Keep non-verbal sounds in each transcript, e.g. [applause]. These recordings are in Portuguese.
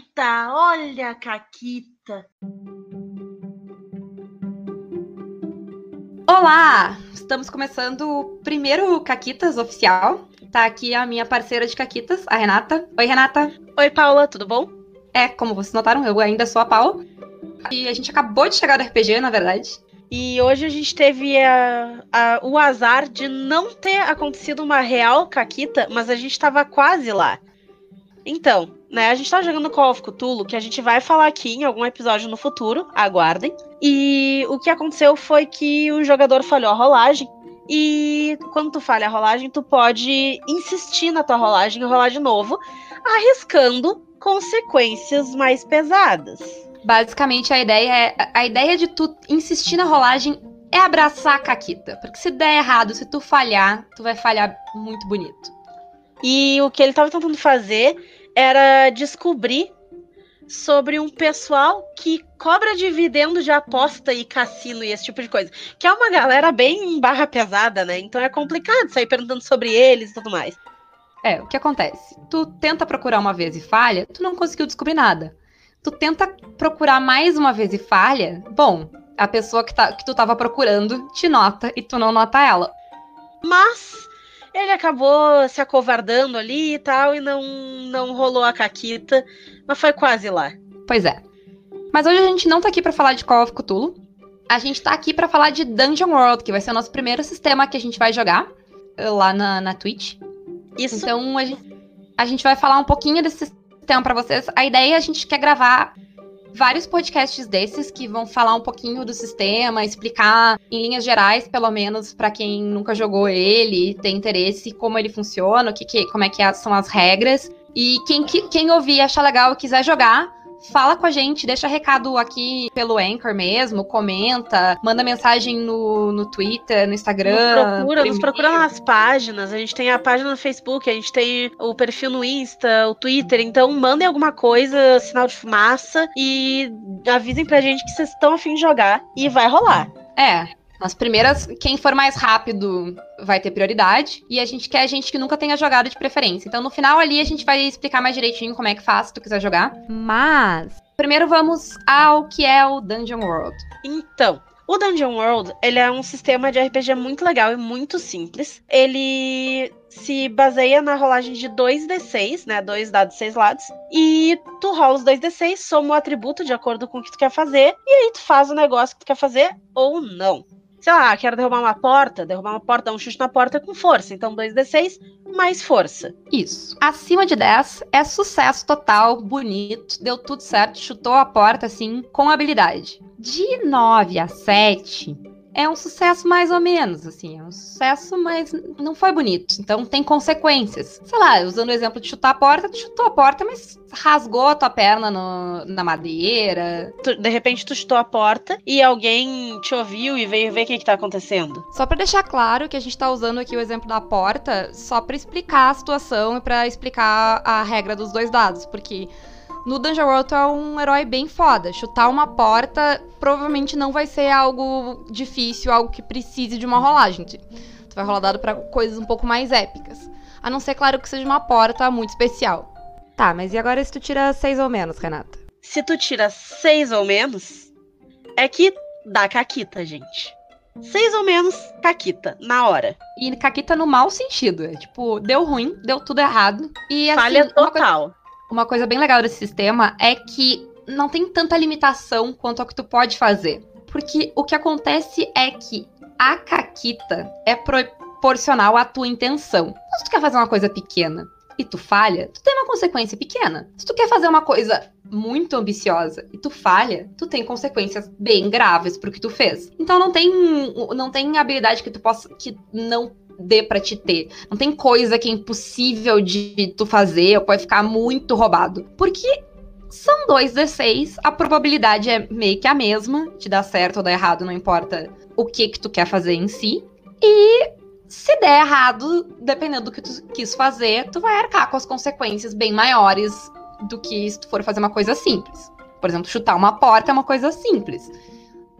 Caquita, olha a Caquita. Olá! Estamos começando o primeiro Caquitas oficial. Tá aqui a minha parceira de Caquitas, a Renata. Oi, Renata. Oi, Paula, tudo bom? É, como vocês notaram, eu ainda sou a Paula. E a gente acabou de chegar do RPG, na verdade. E hoje a gente teve a, a, o azar de não ter acontecido uma real caquita, mas a gente tava quase lá. Então, né, a gente tá jogando Call of Cthulhu, que a gente vai falar aqui em algum episódio no futuro, aguardem. E o que aconteceu foi que o jogador falhou a rolagem. E quando tu falha a rolagem, tu pode insistir na tua rolagem e rolar de novo, arriscando consequências mais pesadas. Basicamente, a ideia é. A ideia de tu insistir na rolagem é abraçar a Caquita. Porque se der errado, se tu falhar, tu vai falhar muito bonito. E o que ele estava tentando fazer era descobrir sobre um pessoal que cobra dividendo de aposta e cassino e esse tipo de coisa. Que é uma galera bem barra pesada, né? Então é complicado sair perguntando sobre eles e tudo mais. É, o que acontece? Tu tenta procurar uma vez e falha, tu não conseguiu descobrir nada tu tenta procurar mais uma vez e falha, bom, a pessoa que, tá, que tu tava procurando te nota e tu não nota ela. Mas ele acabou se acovardando ali e tal, e não, não rolou a caquita, mas foi quase lá. Pois é. Mas hoje a gente não tá aqui para falar de Call of Cthulhu. A gente tá aqui para falar de Dungeon World, que vai ser o nosso primeiro sistema que a gente vai jogar eh, lá na, na Twitch. Isso. Então a gente, a gente vai falar um pouquinho desse então, para vocês, a ideia é a gente quer gravar vários podcasts desses que vão falar um pouquinho do sistema, explicar em linhas gerais, pelo menos para quem nunca jogou ele, tem interesse como ele funciona, o que, que como é que são as regras. E quem, quem ouvir achar legal e quiser jogar, fala com a gente, deixa recado aqui pelo Anchor mesmo, comenta, manda mensagem no, no Twitter, no Instagram. Nos procura, nos procura nas páginas. A gente tem a página no Facebook, a gente tem o perfil no Insta, o Twitter. Então mandem alguma coisa, sinal de fumaça e avisem pra gente que vocês estão afim de jogar e vai rolar. É, nas primeiras, quem for mais rápido vai ter prioridade. E a gente quer gente que nunca tenha jogado de preferência. Então, no final ali, a gente vai explicar mais direitinho como é que faz se tu quiser jogar. Mas. Primeiro vamos ao que é o Dungeon World. Então, o Dungeon World, ele é um sistema de RPG muito legal e muito simples. Ele se baseia na rolagem de 2d6, né? Dois dados, seis lados. E tu rola os 2d6, soma o atributo de acordo com o que tu quer fazer. E aí tu faz o negócio que tu quer fazer ou não sei lá, quero derrubar uma porta, derrubar uma porta, dar um chute na porta com força. Então 2d6 mais força. Isso. Acima de 10 é sucesso total, bonito, deu tudo certo, chutou a porta assim com habilidade. De 9 a 7 é um sucesso mais ou menos, assim, é um sucesso, mas não foi bonito. Então tem consequências. Sei lá, usando o exemplo de chutar a porta, tu chutou a porta, mas rasgou a tua perna no, na madeira. Tu, de repente tu chutou a porta e alguém te ouviu e veio ver o que, que tá acontecendo. Só para deixar claro que a gente tá usando aqui o exemplo da porta só para explicar a situação e para explicar a regra dos dois dados, porque no Dungeon World tu é um herói bem foda. Chutar uma porta provavelmente não vai ser algo difícil, algo que precise de uma rolagem. Tu vai rolar dado para coisas um pouco mais épicas. A não ser, claro, que seja uma porta muito especial. Tá, mas e agora se tu tira seis ou menos, Renata? Se tu tira seis ou menos, é que dá caquita, gente. Seis ou menos, caquita, na hora. E caquita no mau sentido. É tipo, deu ruim, deu tudo errado. E assim, Falha total uma coisa bem legal desse sistema é que não tem tanta limitação quanto ao que tu pode fazer. Porque o que acontece é que a caquita é proporcional à tua intenção. Então, se tu quer fazer uma coisa pequena e tu falha, tu tem uma consequência pequena. Se tu quer fazer uma coisa muito ambiciosa e tu falha, tu tem consequências bem graves pro que tu fez. Então não tem não tem habilidade que tu possa que não dê para te ter. Não tem coisa que é impossível de tu fazer ou pode ficar muito roubado. Porque são dois D6, a probabilidade é meio que a mesma, de dar certo ou dar errado, não importa o que que tu quer fazer em si. E se der errado, dependendo do que tu quis fazer, tu vai arcar com as consequências bem maiores do que se tu for fazer uma coisa simples. Por exemplo, chutar uma porta é uma coisa simples.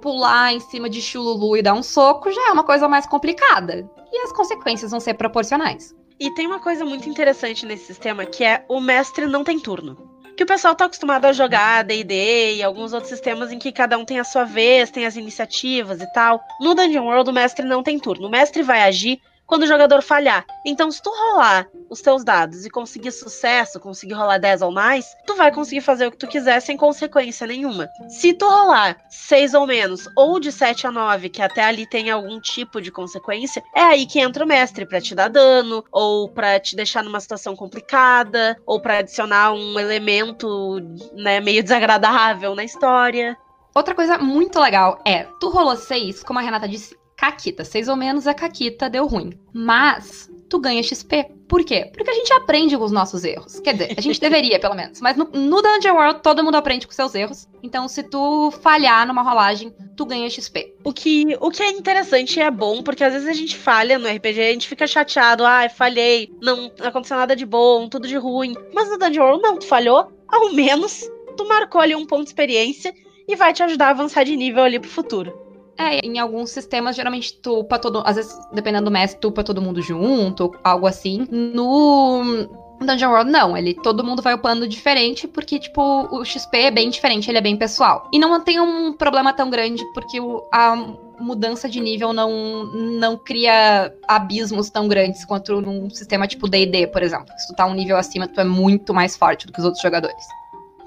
Pular em cima de chululu e dar um soco já é uma coisa mais complicada e as consequências vão ser proporcionais. E tem uma coisa muito interessante nesse sistema que é o mestre não tem turno. que o pessoal tá acostumado a jogar D&D e alguns outros sistemas em que cada um tem a sua vez, tem as iniciativas e tal. No Dungeon World o mestre não tem turno. O mestre vai agir quando o jogador falhar. Então, se tu rolar os teus dados e conseguir sucesso, conseguir rolar 10 ou mais, tu vai conseguir fazer o que tu quiser sem consequência nenhuma. Se tu rolar 6 ou menos, ou de 7 a 9, que até ali tem algum tipo de consequência, é aí que entra o mestre para te dar dano, ou para te deixar numa situação complicada, ou para adicionar um elemento, né, meio desagradável na história. Outra coisa muito legal é, tu rolou 6, como a Renata disse, Caquita. Seis ou menos a Caquita deu ruim. Mas tu ganha XP. Por quê? Porque a gente aprende com os nossos erros. Quer dizer, a gente [laughs] deveria, pelo menos. Mas no, no Dungeon World, todo mundo aprende com seus erros. Então, se tu falhar numa rolagem, tu ganha XP. O que, o que é interessante e é bom, porque às vezes a gente falha no RPG, a gente fica chateado. Ah, falhei, não aconteceu nada de bom, tudo de ruim. Mas no Dungeon World, não, tu falhou. Ao menos, tu marcou ali um ponto de experiência e vai te ajudar a avançar de nível ali pro futuro. É, em alguns sistemas, geralmente tu upa todo. Às vezes, dependendo do mestre, tu upa todo mundo junto, algo assim. No. Dungeon World, não. Ele, todo mundo vai upando diferente, porque, tipo, o XP é bem diferente, ele é bem pessoal. E não tem um problema tão grande, porque o, a mudança de nível não, não cria abismos tão grandes quanto num sistema tipo D&D, por exemplo. Se tu tá um nível acima, tu é muito mais forte do que os outros jogadores.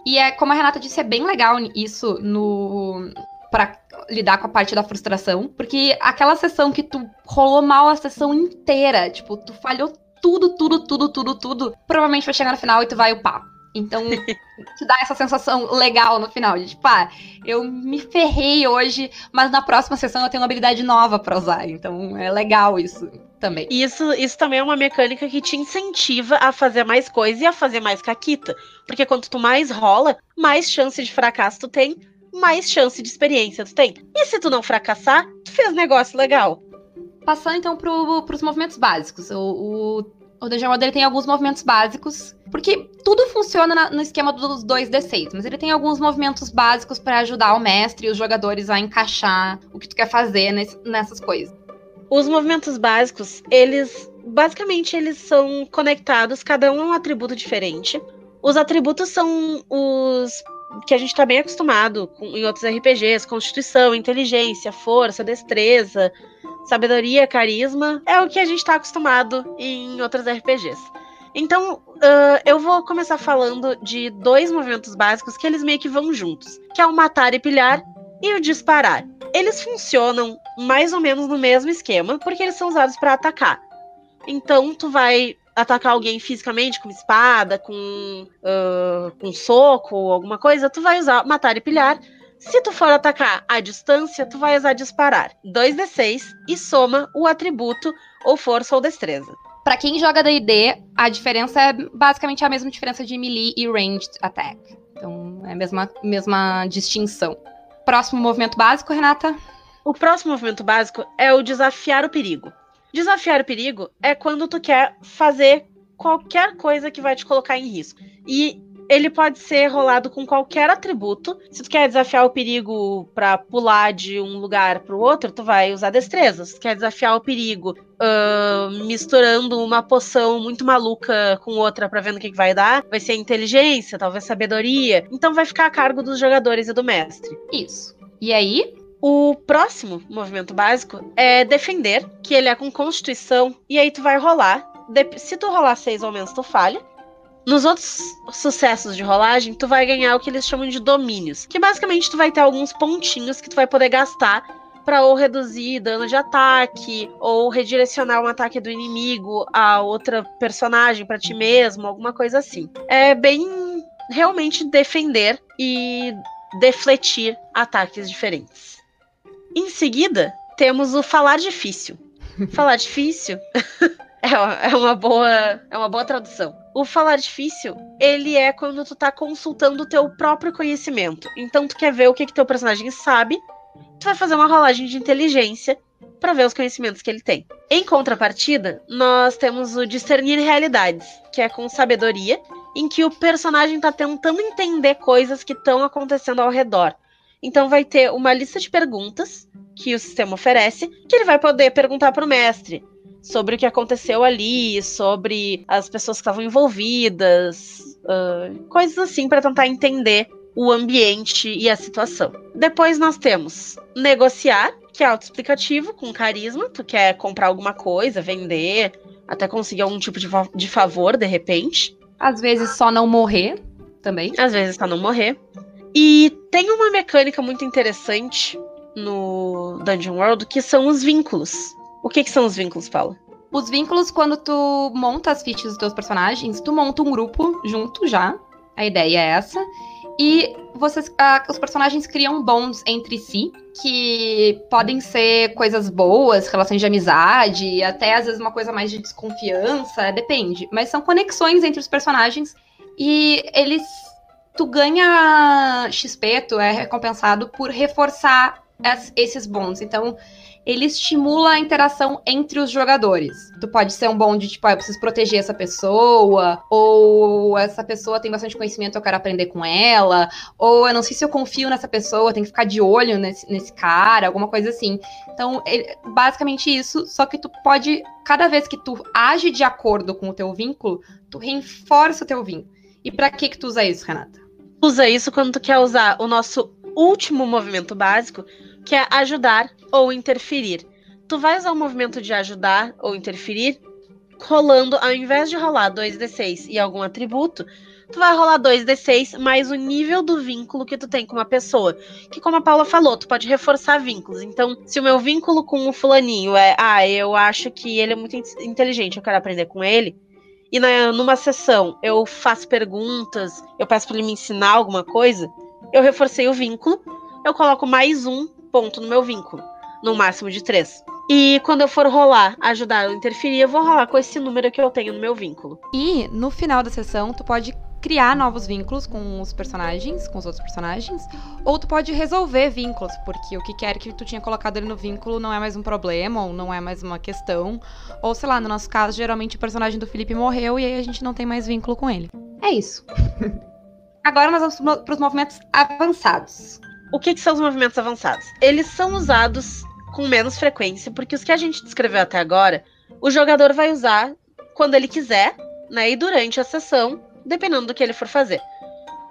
E é, como a Renata disse, é bem legal isso no, para lidar com a parte da frustração, porque aquela sessão que tu rolou mal a sessão inteira, tipo, tu falhou tudo, tudo, tudo, tudo, tudo, provavelmente vai chegar no final e tu vai upar. Então, [laughs] te dá essa sensação legal no final, de tipo, ah, eu me ferrei hoje, mas na próxima sessão eu tenho uma habilidade nova para usar. Então, é legal isso também. Isso, isso também é uma mecânica que te incentiva a fazer mais coisa e a fazer mais caquita. Porque quanto tu mais rola, mais chance de fracasso tu tem, mais chance de experiência tu tem. E se tu não fracassar, tu fez negócio legal. Passando então pro, pros movimentos básicos. O, o, o Dungeon World tem alguns movimentos básicos, porque tudo funciona na, no esquema dos 2D6, mas ele tem alguns movimentos básicos para ajudar o mestre e os jogadores a encaixar o que tu quer fazer nesse, nessas coisas. Os movimentos básicos, eles basicamente eles são conectados, cada um é um atributo diferente. Os atributos são os que a gente está bem acostumado com, em outros RPGs, constituição, inteligência, força, destreza, sabedoria, carisma, é o que a gente está acostumado em outros RPGs. Então, uh, eu vou começar falando de dois movimentos básicos que eles meio que vão juntos, que é o matar e pilhar e o disparar. Eles funcionam mais ou menos no mesmo esquema, porque eles são usados para atacar. Então, tu vai atacar alguém fisicamente com espada, com, uh, com soco ou alguma coisa, tu vai usar matar e pilhar. Se tu for atacar à distância, tu vai usar disparar 2d6 e soma o atributo ou força ou destreza. Para quem joga D&D, a diferença é basicamente a mesma diferença de melee e ranged attack. Então, é a mesma, mesma distinção. Próximo movimento básico, Renata? O próximo movimento básico é o desafiar o perigo. Desafiar o perigo é quando tu quer fazer qualquer coisa que vai te colocar em risco. E ele pode ser rolado com qualquer atributo. Se tu quer desafiar o perigo para pular de um lugar para o outro, tu vai usar destreza. Se tu quer desafiar o perigo uh, misturando uma poção muito maluca com outra para ver no que, que vai dar, vai ser inteligência, talvez sabedoria. Então vai ficar a cargo dos jogadores e do mestre. Isso. E aí, o próximo movimento básico é defender, que ele é com constituição, e aí tu vai rolar. Se tu rolar seis ou menos, tu falha. Nos outros sucessos de rolagem, tu vai ganhar o que eles chamam de domínios, que basicamente tu vai ter alguns pontinhos que tu vai poder gastar para ou reduzir dano de ataque, ou redirecionar um ataque do inimigo a outra personagem para ti mesmo, alguma coisa assim. É bem realmente defender e defletir ataques diferentes. Em seguida, temos o falar difícil. [laughs] falar difícil [laughs] é, uma, é uma boa é uma boa tradução. O falar difícil, ele é quando tu tá consultando o teu próprio conhecimento. Então tu quer ver o que que teu personagem sabe, tu vai fazer uma rolagem de inteligência para ver os conhecimentos que ele tem. Em contrapartida, nós temos o discernir realidades, que é com sabedoria, em que o personagem tá tentando entender coisas que estão acontecendo ao redor. Então vai ter uma lista de perguntas que o sistema oferece, que ele vai poder perguntar para o mestre sobre o que aconteceu ali, sobre as pessoas que estavam envolvidas, uh, coisas assim para tentar entender o ambiente e a situação. Depois nós temos negociar, que é autoexplicativo, com carisma. Tu quer comprar alguma coisa, vender, até conseguir algum tipo de, fa de favor, de repente. Às vezes só não morrer também. Às vezes só não morrer. E tem uma mecânica muito interessante no Dungeon World que são os vínculos. O que, que são os vínculos, Paula? Os vínculos, quando tu monta as fichas dos teus personagens, tu monta um grupo junto já. A ideia é essa. E vocês, uh, os personagens criam bonds entre si, que podem ser coisas boas, relações de amizade, até às vezes uma coisa mais de desconfiança, depende. Mas são conexões entre os personagens e eles. Tu ganha XP, tu é recompensado por reforçar as, esses bonds. Então, ele estimula a interação entre os jogadores. Tu pode ser um bom de tipo, ah, eu preciso proteger essa pessoa, ou essa pessoa tem bastante conhecimento, eu quero aprender com ela, ou eu não sei se eu confio nessa pessoa, tenho que ficar de olho nesse, nesse cara, alguma coisa assim. Então, ele, basicamente isso, só que tu pode, cada vez que tu age de acordo com o teu vínculo, tu reforça o teu vínculo. E para que que tu usa isso, Renata? Usa isso quando tu quer usar o nosso último movimento básico, que é ajudar ou interferir. Tu vai usar o movimento de ajudar ou interferir rolando, ao invés de rolar 2d6 e algum atributo, tu vai rolar 2d6 mais o nível do vínculo que tu tem com uma pessoa. Que, como a Paula falou, tu pode reforçar vínculos. Então, se o meu vínculo com o fulaninho é, ah, eu acho que ele é muito inteligente, eu quero aprender com ele. E na, numa sessão eu faço perguntas, eu peço para ele me ensinar alguma coisa, eu reforcei o vínculo, eu coloco mais um ponto no meu vínculo, no máximo de três. E quando eu for rolar, ajudar ou interferir, eu vou rolar com esse número que eu tenho no meu vínculo. E no final da sessão, tu pode criar novos vínculos com os personagens, com os outros personagens, ou tu pode resolver vínculos, porque o que quer que tu tinha colocado ali no vínculo não é mais um problema, ou não é mais uma questão, ou sei lá, no nosso caso, geralmente o personagem do Felipe morreu e aí a gente não tem mais vínculo com ele. É isso. [laughs] Agora nós vamos para os movimentos avançados. O que, que são os movimentos avançados? Eles são usados com menos frequência, porque os que a gente descreveu até agora, o jogador vai usar quando ele quiser, né? E durante a sessão, dependendo do que ele for fazer.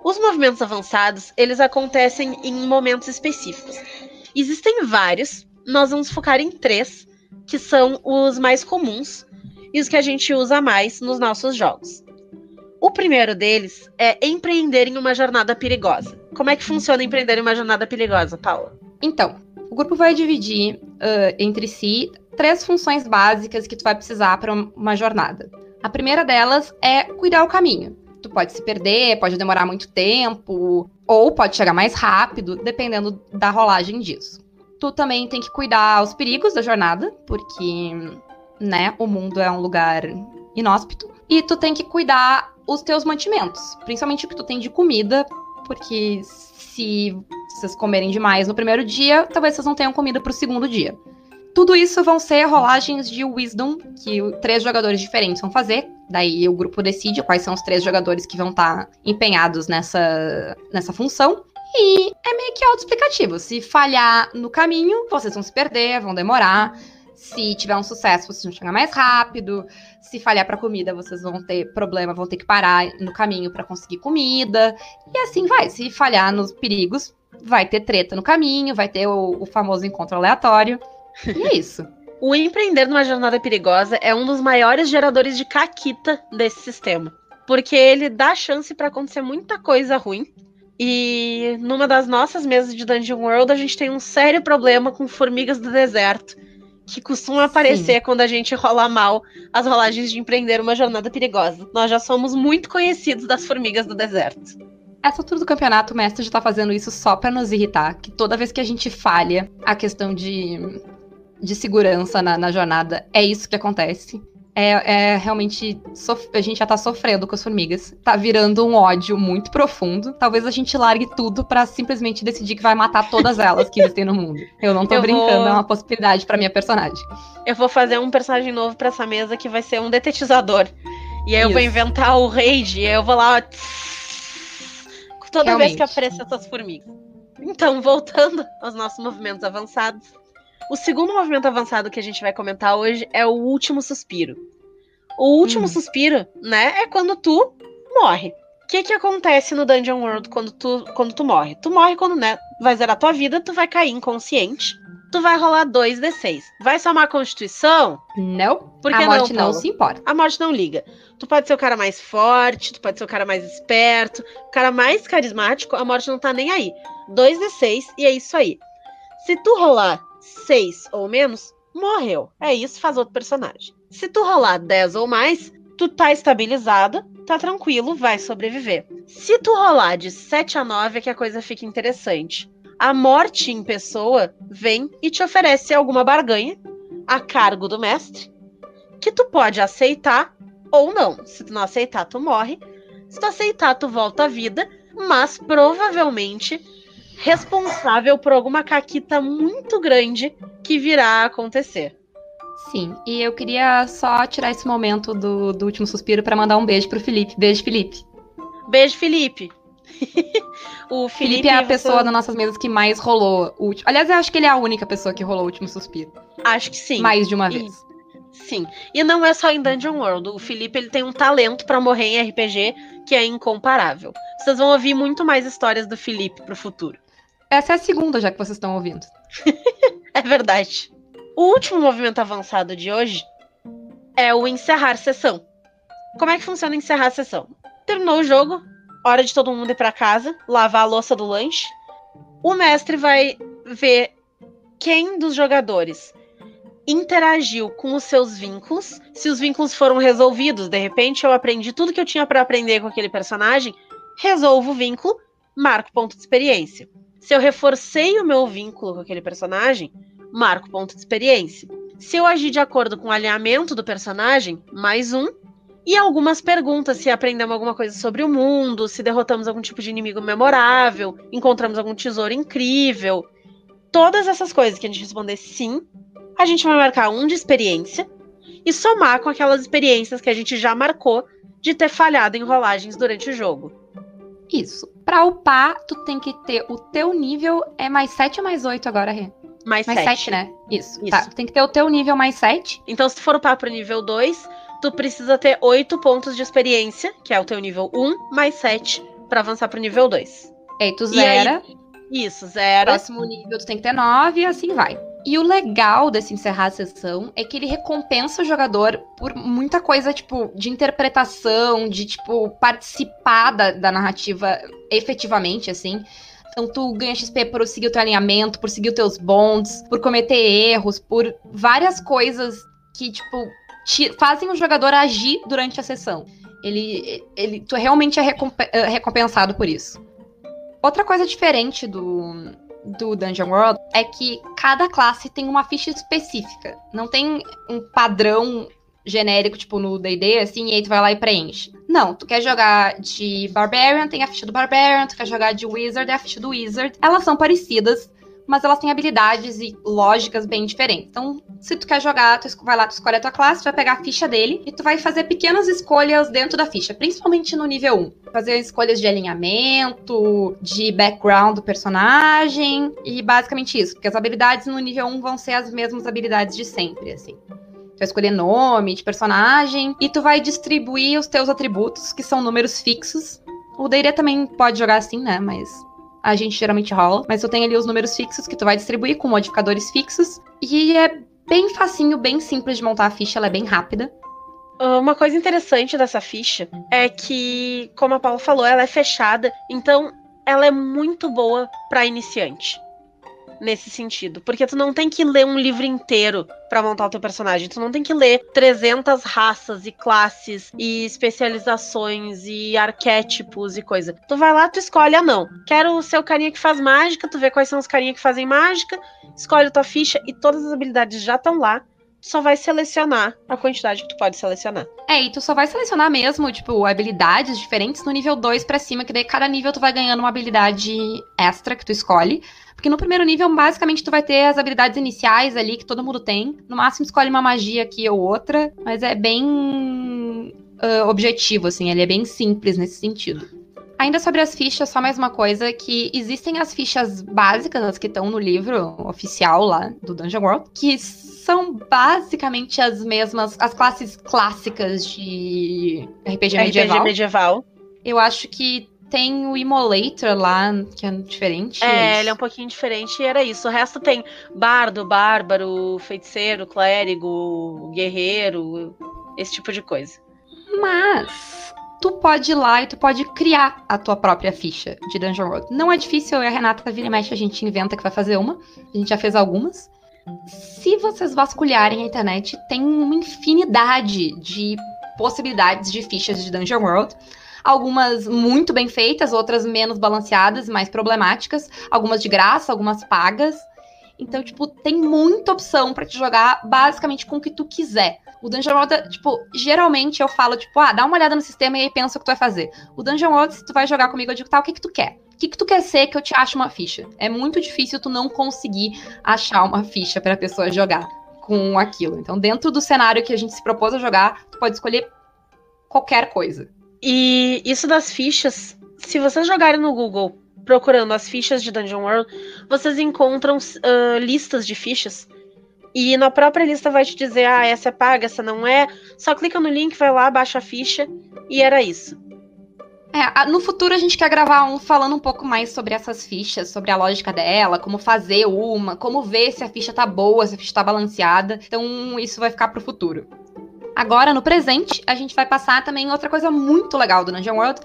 Os movimentos avançados, eles acontecem em momentos específicos. Existem vários, nós vamos focar em três, que são os mais comuns e os que a gente usa mais nos nossos jogos. O primeiro deles é empreender em uma jornada perigosa. Como é que funciona empreender em uma jornada perigosa, Paula? Então, o grupo vai dividir uh, entre si três funções básicas que tu vai precisar para uma jornada. A primeira delas é cuidar o caminho. Pode se perder, pode demorar muito tempo, ou pode chegar mais rápido, dependendo da rolagem disso. Tu também tem que cuidar os perigos da jornada, porque, né, o mundo é um lugar inóspito. E tu tem que cuidar os teus mantimentos, principalmente o que tu tem de comida, porque se vocês comerem demais no primeiro dia, talvez vocês não tenham comida pro segundo dia. Tudo isso vão ser rolagens de Wisdom que três jogadores diferentes vão fazer. Daí o grupo decide quais são os três jogadores que vão estar tá empenhados nessa, nessa função. E é meio que autoexplicativo. Se falhar no caminho, vocês vão se perder, vão demorar. Se tiver um sucesso, vocês vão chegar mais rápido. Se falhar para comida, vocês vão ter problema, vão ter que parar no caminho para conseguir comida. E assim vai. Se falhar nos perigos, vai ter treta no caminho, vai ter o, o famoso encontro aleatório. E é isso. o empreender numa jornada perigosa é um dos maiores geradores de caquita desse sistema. Porque ele dá chance para acontecer muita coisa ruim. E numa das nossas mesas de Dungeon World, a gente tem um sério problema com formigas do deserto que costuma aparecer Sim. quando a gente rola mal as rolagens de empreender uma jornada perigosa. Nós já somos muito conhecidos das formigas do deserto. Essa altura do campeonato, o mestre já tá fazendo isso só para nos irritar, que toda vez que a gente falha a questão de, de segurança na, na jornada, é isso que acontece é, é realmente. A gente já tá sofrendo com as formigas. Tá virando um ódio muito profundo. Talvez a gente largue tudo para simplesmente decidir que vai matar todas elas que existem no mundo. Eu não tô eu brincando, vou... é uma possibilidade para minha personagem. Eu vou fazer um personagem novo para essa mesa que vai ser um detetizador. E aí Isso. eu vou inventar o rage, e aí eu vou lá. Toda realmente. vez que aparecer essas formigas. Então, voltando aos nossos movimentos avançados. O segundo movimento avançado que a gente vai comentar hoje é o último suspiro. O último hum. suspiro, né, é quando tu morre. O que que acontece no Dungeon World quando tu, quando tu morre? Tu morre quando, né, vai zerar tua vida, tu vai cair inconsciente. Tu vai rolar 2d6. Vai somar a constituição? Não, Por a morte não, não se importa. A morte não liga. Tu pode ser o cara mais forte, tu pode ser o cara mais esperto, o cara mais carismático, a morte não tá nem aí. 2d6 e é isso aí. Se tu rolar 6 ou menos, morreu. É isso, faz outro personagem. Se tu rolar 10 ou mais, tu tá estabilizada, tá tranquilo, vai sobreviver. Se tu rolar de 7 a 9 é que a coisa fica interessante. A morte em pessoa vem e te oferece alguma barganha a cargo do mestre que tu pode aceitar ou não. Se tu não aceitar, tu morre. Se tu aceitar, tu volta à vida, mas provavelmente responsável por alguma caquita muito grande que virá a acontecer. Sim, e eu queria só tirar esse momento do, do último suspiro pra mandar um beijo pro Felipe. Beijo, Felipe. Beijo, Felipe. [laughs] o Felipe, Felipe, é a você- pessoa das nossas mesas que mais rolou o último. Aliás, eu acho que ele é a única pessoa que rolou o último suspiro. Acho que sim. Mais de uma E- vez. Sim. E não é só em Dungeon World. O Felipe ele tem um talento pra morrer em RPG que é incomparável. Vocês vão ouvir muito mais histórias do Felipe pro futuro. Essa é a segunda já que vocês estão ouvindo. [laughs] É verdade. O último movimento avançado de hoje é o encerrar sessão. Como é que funciona encerrar sessão? Terminou o jogo, hora de todo mundo ir pra casa, lavar a louça do lanche. O mestre vai ver quem dos jogadores interagiu com os seus vínculos, se os vínculos foram resolvidos, de repente eu aprendi tudo que eu tinha pra aprender com aquele personagem, resolvo o vínculo, marco ponto de experiência. Se eu reforcei o meu vínculo com aquele personagem, marco ponto de experiência. Se eu agir de acordo com o alinhamento do personagem, mais um. E algumas perguntas, se aprendemos alguma coisa sobre o mundo, se derrotamos algum tipo de inimigo memorável, encontramos algum tesouro incrível. Todas essas coisas que a gente responder sim, a gente vai marcar um de experiência e somar com aquelas experiências que a gente já marcou de ter falhado em rolagens durante o jogo. Isso. Pra upar, tu tem que ter o teu nível. É mais 7 ou mais 8 agora, Rê? Mais, Mais sete. 7, né? Isso. Isso. Tá. Tu tem que ter o teu nível mais 7. Então, se tu for upar pro nível 2, tu precisa ter 8 pontos de experiência, que é o teu nível 1, mais 7, pra avançar pro nível 2. E aí tu E aí, zera. Isso, zero. Próximo nível tu tem que ter 9 e assim vai. E o legal desse encerrar a sessão é que ele recompensa o jogador por muita coisa, tipo, de interpretação, de, tipo, participar da, da narrativa efetivamente, assim. Então tu ganha XP por seguir o teu alinhamento, por seguir os teus bonds, por cometer erros, por várias coisas que, tipo, te- fazem o jogador agir durante a sessão. Ele, ele, tu realmente é é recompensado por isso. Outra coisa diferente do, do Dungeon World é que cada classe tem uma ficha específica. Não tem um padrão genérico, tipo no D&D, assim, e aí tu vai lá e preenche. Não, tu quer jogar de Barbarian, tem a ficha do Barbarian, tu quer jogar de Wizard, é a ficha do Wizard. Elas são parecidas, mas elas têm habilidades e lógicas bem diferentes. Então, se tu quer jogar, tu vai lá, tu escolhe a tua classe, tu vai pegar a ficha dele e tu vai fazer pequenas escolhas dentro da ficha, principalmente no nível 1. Fazer escolhas de alinhamento, de background do personagem e basicamente isso, porque as habilidades no nível 1 vão ser as mesmas habilidades de sempre, assim. Tu vai escolher nome de personagem e tu vai distribuir os teus atributos, que são números fixos. O D&D também pode jogar assim, né, mas a gente geralmente rola. Mas tu tem ali os números fixos que tu vai distribuir com modificadores fixos. E é bem facinho, bem simples de montar a ficha, ela é bem rápida. Ah, Uma coisa interessante dessa ficha é que, como a Paula falou, ela é fechada, então ela é muito boa pra iniciante. Nesse sentido, porque tu não tem que ler um livro inteiro pra montar o teu personagem, tu não tem que ler 300 raças e classes e especializações e arquétipos e coisa. Tu vai lá, tu escolhe, ah não, quero ser o carinha que faz mágica, tu vê quais são os carinha que fazem mágica, escolhe tua ficha e todas as habilidades já estão lá, só vai selecionar a quantidade que tu pode selecionar. É, e tu só vai selecionar mesmo, tipo, habilidades diferentes no nível 2 pra cima, que daí cada nível tu vai ganhando uma habilidade extra que tu escolhe. Porque no primeiro nível, basicamente, tu vai ter as habilidades iniciais ali que todo mundo tem. No máximo, escolhe uma magia aqui ou outra, mas é bem ah, objetivo, assim, ele é bem simples nesse sentido. Ainda sobre as fichas, só mais uma coisa, que existem as fichas básicas, as que estão no livro oficial lá do Dungeon World, que são basicamente as mesmas, as classes clássicas de RPG, medieval. RPG medieval. Eu acho que tem o Immolator lá, que é diferente. É, ele é um pouquinho diferente e era isso. O resto tem bardo, bárbaro, feiticeiro, clérigo, guerreiro, esse tipo de coisa. Mas tu pode ir lá e tu pode criar a tua própria ficha de Dungeon World. Não é difícil, eu e a Renata vira e mexe, a gente inventa que vai fazer uma. A gente já fez algumas. Se vocês vasculharem a internet, tem uma infinidade de possibilidades de fichas de Dungeon World algumas muito bem feitas, outras menos balanceadas, mais problemáticas, algumas de graça, algumas pagas. Então, tipo, tem muita opção para te jogar basicamente com o que tu quiser. O Dungeon World, tipo, geralmente eu falo, tipo, ah, dá uma olhada no sistema e aí pensa o que tu vai fazer. O Dungeon World, se tu vai jogar comigo, eu digo, tá, o que que tu quer? O que que tu quer ser que eu te ache uma ficha? É muito difícil tu não conseguir achar uma ficha pra pessoa jogar com aquilo. Então, dentro do cenário que a gente se propôs a jogar, tu pode escolher qualquer coisa. E isso das fichas, se vocês jogarem no Google procurando as fichas de Dungeon World, vocês encontram uh, listas de fichas. E na própria lista vai te dizer, ah, essa é paga, essa não é. Só clica no link, vai lá, baixa a ficha. E era isso. É, no futuro a gente quer gravar um falando um pouco mais sobre essas fichas, sobre a lógica dela, como fazer uma, como ver se a ficha tá boa, se a ficha tá balanceada. Então isso vai ficar pro futuro. Agora, no presente, a gente vai passar também outra coisa muito legal do Dungeon World,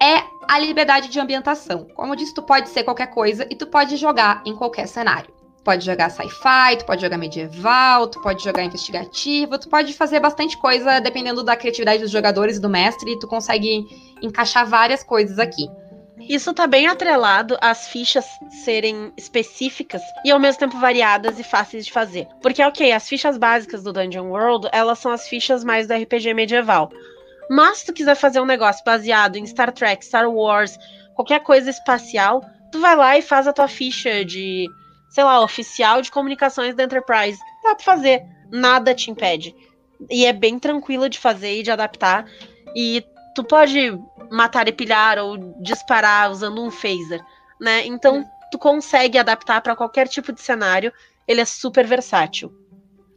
é a liberdade de ambientação. Como eu disse, tu pode ser qualquer coisa e tu pode jogar em qualquer cenário. Pode jogar sci-fi, tu pode jogar medieval, tu pode jogar investigativo, tu pode fazer bastante coisa dependendo da criatividade dos jogadores e do mestre, tu consegue encaixar várias coisas aqui. Isso tá bem atrelado às fichas serem específicas e ao mesmo tempo variadas e fáceis de fazer. Porque, ok, as fichas básicas do Dungeon World, elas são as fichas mais do RPG medieval. Mas se tu quiser fazer um negócio baseado em Star Trek, Star Wars, qualquer coisa espacial, tu vai lá e faz a tua ficha de, sei lá, oficial de comunicações da Enterprise. Dá pra fazer, nada te impede. E é bem tranquilo de fazer e de adaptar. E tu pode matar e pilhar ou disparar usando um phaser, né? Então tu consegue adaptar para qualquer tipo de cenário. Ele é super versátil.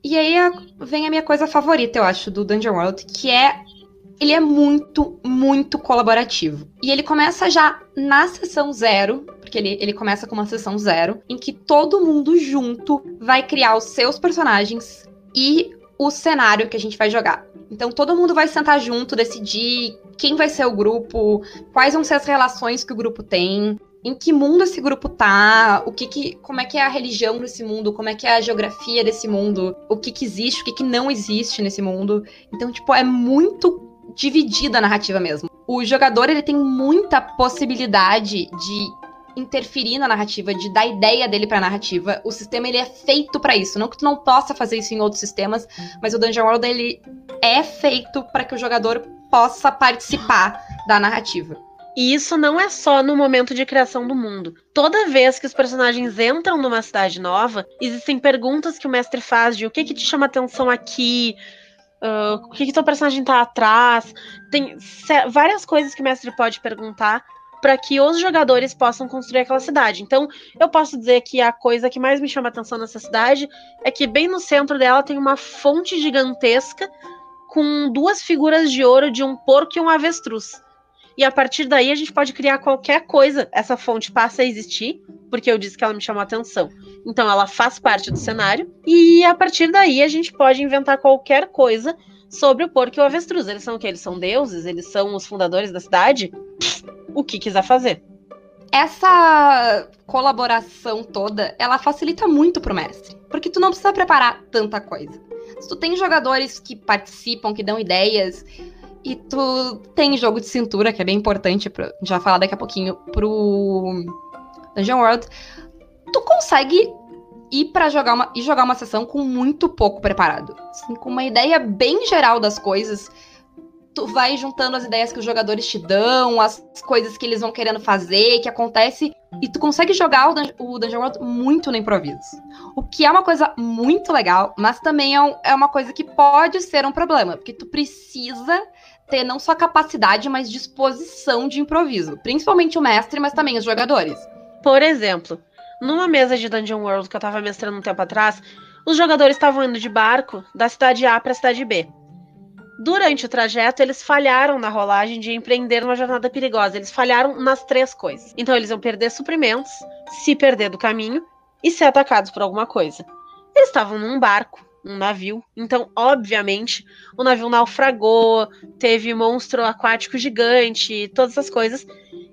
E aí vem a minha coisa favorita, eu acho, do Dungeon World, que é ele é muito, muito colaborativo. E ele começa já na sessão zero, porque ele, ele começa com uma sessão zero, em que todo mundo junto vai criar os seus personagens e o cenário que a gente vai jogar. Então todo mundo vai sentar junto, decidir quem vai ser o grupo, quais vão ser as relações que o grupo tem, em que mundo esse grupo tá, o que, que como é que é a religião desse mundo, como é que é a geografia desse mundo, o que que existe, o que que não existe nesse mundo. Então, tipo, é muito dividida a narrativa mesmo. O jogador ele tem muita possibilidade de interferir na narrativa, de dar ideia dele pra narrativa. O sistema ele é feito para isso. Não que tu não possa fazer isso em outros sistemas, mas o Dungeon World ele é feito para que o jogador possa participar da narrativa. E isso não é só no momento de criação do mundo. Toda vez que os personagens entram numa cidade nova, existem perguntas que o mestre faz de o que, que te chama atenção aqui, uh, o que, que teu personagem tá atrás. Tem várias coisas que o mestre pode perguntar para que os jogadores possam construir aquela cidade. Então, eu posso dizer que a coisa que mais me chama atenção nessa cidade é que bem no centro dela tem uma fonte gigantesca com duas figuras de ouro de um porco e um avestruz. E a partir daí a gente pode criar qualquer coisa. Essa fonte passa a existir, porque eu disse que ela me chamou atenção. Então ela faz parte do cenário. E a partir daí a gente pode inventar qualquer coisa sobre o porco e o avestruz. Eles são o quê? Eles são deuses? Eles são os fundadores da cidade? o que quiser fazer. Essa colaboração toda, ela facilita muito pro mestre. Porque tu não precisa preparar tanta coisa. Se tu tem jogadores que participam, que dão ideias, e tu tem jogo de cintura, que é bem importante, pra, já falar daqui a pouquinho, pro Dungeon World, tu consegue ir para jogar uma e jogar uma sessão com muito pouco preparado, assim, com uma ideia bem geral das coisas tu vai juntando as ideias que os jogadores te dão, as coisas que eles vão querendo fazer, que acontece, e tu consegue jogar o, Dun o Dungeon World muito no improviso. O que é uma coisa muito legal, mas também é, um, é uma coisa que pode ser um problema, porque tu precisa ter não só capacidade, mas disposição de improviso. Principalmente o mestre, mas também os jogadores. Por exemplo, numa mesa de Dungeon World que eu tava mestrando um tempo atrás, os jogadores estavam indo de barco da cidade A para a cidade B. Durante o trajeto, eles falharam na rolagem de empreender uma jornada perigosa. Eles falharam nas três coisas. Então, eles iam perder suprimentos, se perder do caminho e ser atacados por alguma coisa. Eles estavam num barco, um navio. Então, obviamente, o navio naufragou, teve monstro aquático gigante, todas essas coisas.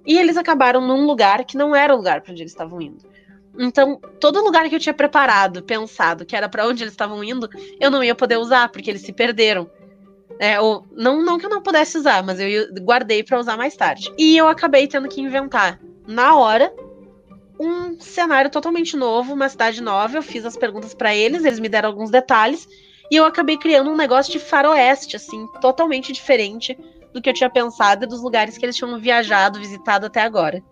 E eles acabaram num lugar que não era o lugar para onde eles estavam indo. Então, todo lugar que eu tinha preparado, pensado que era para onde eles estavam indo, eu não ia poder usar, porque eles se perderam. É, ou, não, não que eu não pudesse usar, mas eu guardei para usar mais tarde. E eu acabei tendo que inventar, na hora, um cenário totalmente novo, uma cidade nova. Eu fiz as perguntas para eles, eles me deram alguns detalhes. E eu acabei criando um negócio de faroeste, assim, totalmente diferente do que eu tinha pensado e dos lugares que eles tinham viajado, visitado até agora.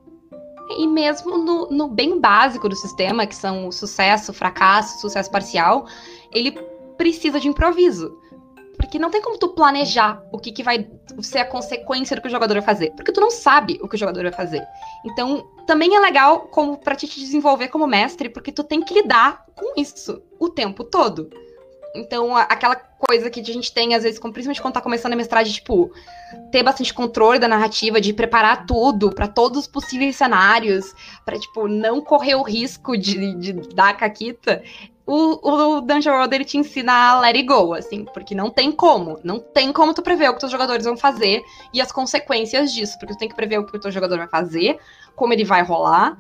E mesmo no, no bem básico do sistema, que são o sucesso, fracasso, sucesso parcial, ele precisa de improviso. Porque não tem como tu planejar o que, que vai ser a consequência do que o jogador vai fazer. Porque tu não sabe o que o jogador vai fazer. Então, também é legal como para te desenvolver como mestre, porque tu tem que lidar com isso o tempo todo. Então, aquela coisa que a gente tem, às vezes, principalmente quando tá começando a mestragem, tipo, ter bastante controle da narrativa, de preparar tudo para todos os possíveis cenários, para tipo, não correr o risco de, de dar a caquita, o, o Dungeon World ele te ensina a let it go, assim, porque não tem como. Não tem como tu prever o que os jogadores vão fazer e as consequências disso, porque tu tem que prever o que o teu jogador vai fazer, como ele vai rolar.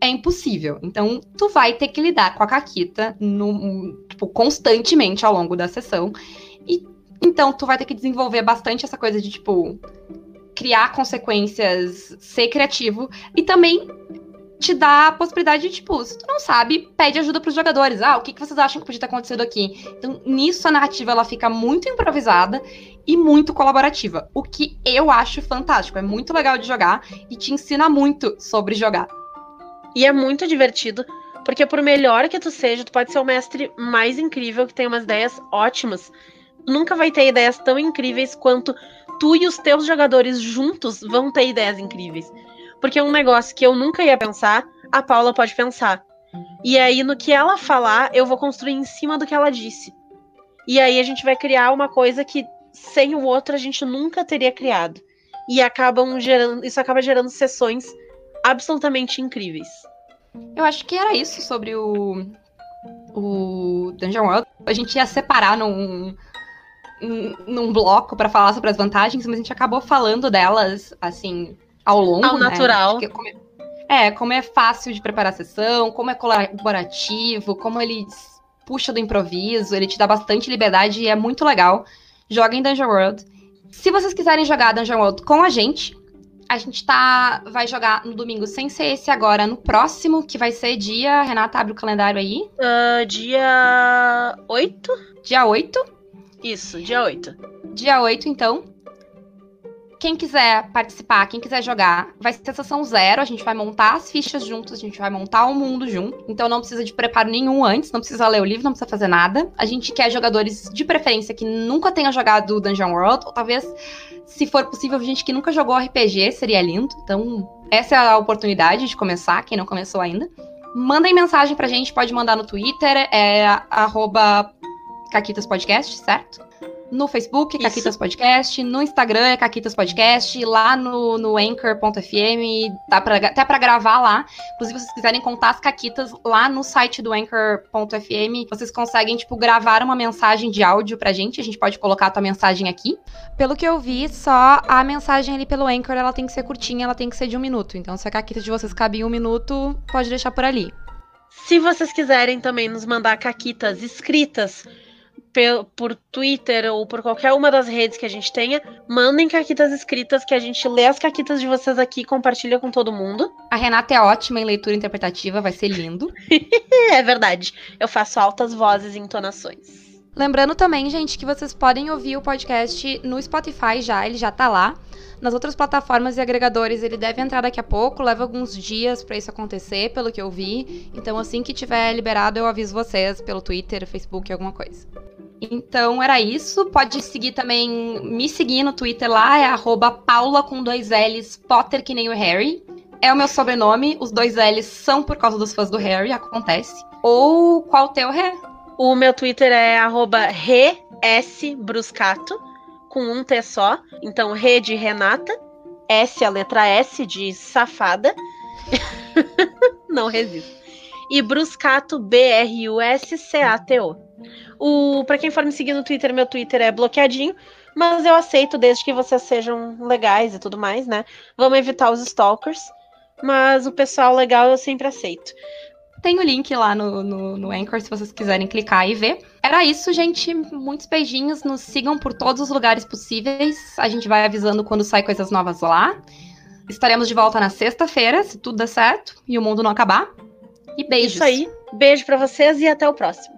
É impossível. Então, tu vai ter que lidar com a Caquita no, tipo, constantemente ao longo da sessão. E então tu vai ter que desenvolver bastante essa coisa de, tipo, criar consequências, ser criativo e também te dá a possibilidade de, tipo, se tu não sabe, pede ajuda pros jogadores. Ah, o que, que vocês acham que podia ter acontecido aqui? Então, nisso a narrativa ela fica muito improvisada e muito colaborativa. O que eu acho fantástico. É muito legal de jogar e te ensina muito sobre jogar. E é muito divertido, porque por melhor que tu seja, tu pode ser o mestre mais incrível, que tem umas ideias ótimas. Nunca vai ter ideias tão incríveis quanto tu e os teus jogadores juntos vão ter ideias incríveis. Porque é um negócio que eu nunca ia pensar, a Paula pode pensar. E aí, no que ela falar, eu vou construir em cima do que ela disse. E aí a gente vai criar uma coisa que sem o outro a gente nunca teria criado. E acabam gerando. Isso acaba gerando sessões absolutamente incríveis. Eu acho que era isso sobre o. O Dungeon World. A gente ia separar num, num bloco para falar sobre as vantagens, mas a gente acabou falando delas, assim, ao longo. Ao né? natural. Como é, é, como é fácil de preparar a sessão, como é colaborativo, como ele puxa do improviso, ele te dá bastante liberdade e é muito legal. Joga em Dungeon World. Se vocês quiserem jogar Dungeon World com a gente, a gente tá vai jogar no domingo sem ser esse agora, no próximo, que vai ser dia. Renata, abre o calendário aí. Uh, dia 8? Dia 8? Isso, dia 8. Dia 8, então. Quem quiser participar, quem quiser jogar, vai ser sessão zero. A gente vai montar as fichas juntos, a gente vai montar o mundo junto. Então não precisa de preparo nenhum antes, não precisa ler o livro, não precisa fazer nada. A gente quer jogadores de preferência que nunca tenham jogado Dungeon World, ou talvez, se for possível, gente que nunca jogou RPG, seria lindo. Então, essa é a oportunidade de começar, quem não começou ainda. Mandem mensagem pra gente, pode mandar no Twitter, é arroba Caquitas Podcast, certo? No Facebook, Isso. Caquitas Podcast, no Instagram é Caquitas Podcast, lá no, no Anchor.fm, dá pra, até para gravar lá. Inclusive, se vocês quiserem contar as Caquitas lá no site do Anchor.fm, vocês conseguem, tipo, gravar uma mensagem de áudio pra gente, a gente pode colocar a tua mensagem aqui. Pelo que eu vi, só a mensagem ali pelo Anchor, ela tem que ser curtinha, ela tem que ser de um minuto. Então, se a Caquita de vocês cabe em um minuto, pode deixar por ali. Se vocês quiserem também nos mandar caquitas escritas, por Twitter ou por qualquer uma das redes que a gente tenha, mandem caquitas escritas que a gente lê as caquitas de vocês aqui e compartilha com todo mundo. A Renata é ótima em leitura interpretativa, vai ser lindo. [laughs] é verdade. Eu faço altas vozes e entonações. Lembrando também, gente, que vocês podem ouvir o podcast no Spotify já, ele já tá lá. Nas outras plataformas e agregadores, ele deve entrar daqui a pouco, leva alguns dias para isso acontecer, pelo que eu vi. Então, assim que tiver liberado, eu aviso vocês pelo Twitter, Facebook, alguma coisa. Então era isso. Pode seguir também, me seguir no Twitter lá, é Paula com dois L's, Potter que nem o Harry. É o meu sobrenome, os dois L's são por causa dos fãs do Harry, acontece. Ou qual teu, Ré? O meu Twitter é resbruscato. com um T só. Então, Rede Renata. S, a letra S de safada. [laughs] Não resisto. E Bruscato, B-R-U-S-C-A-T-O. O, quem for me seguir no Twitter, meu Twitter é bloqueadinho. Mas eu aceito desde que vocês sejam legais e tudo mais, né? Vamos evitar os stalkers. Mas o pessoal legal eu sempre aceito. Tem o link lá no, no, no Anchor se vocês quiserem clicar e ver. Era isso, gente. Muitos beijinhos. Nos sigam por todos os lugares possíveis. A gente vai avisando quando sai coisas novas lá. Estaremos de volta na sexta-feira, se tudo der certo e o mundo não acabar. E beijos. Isso aí. Beijo para vocês e até o próximo.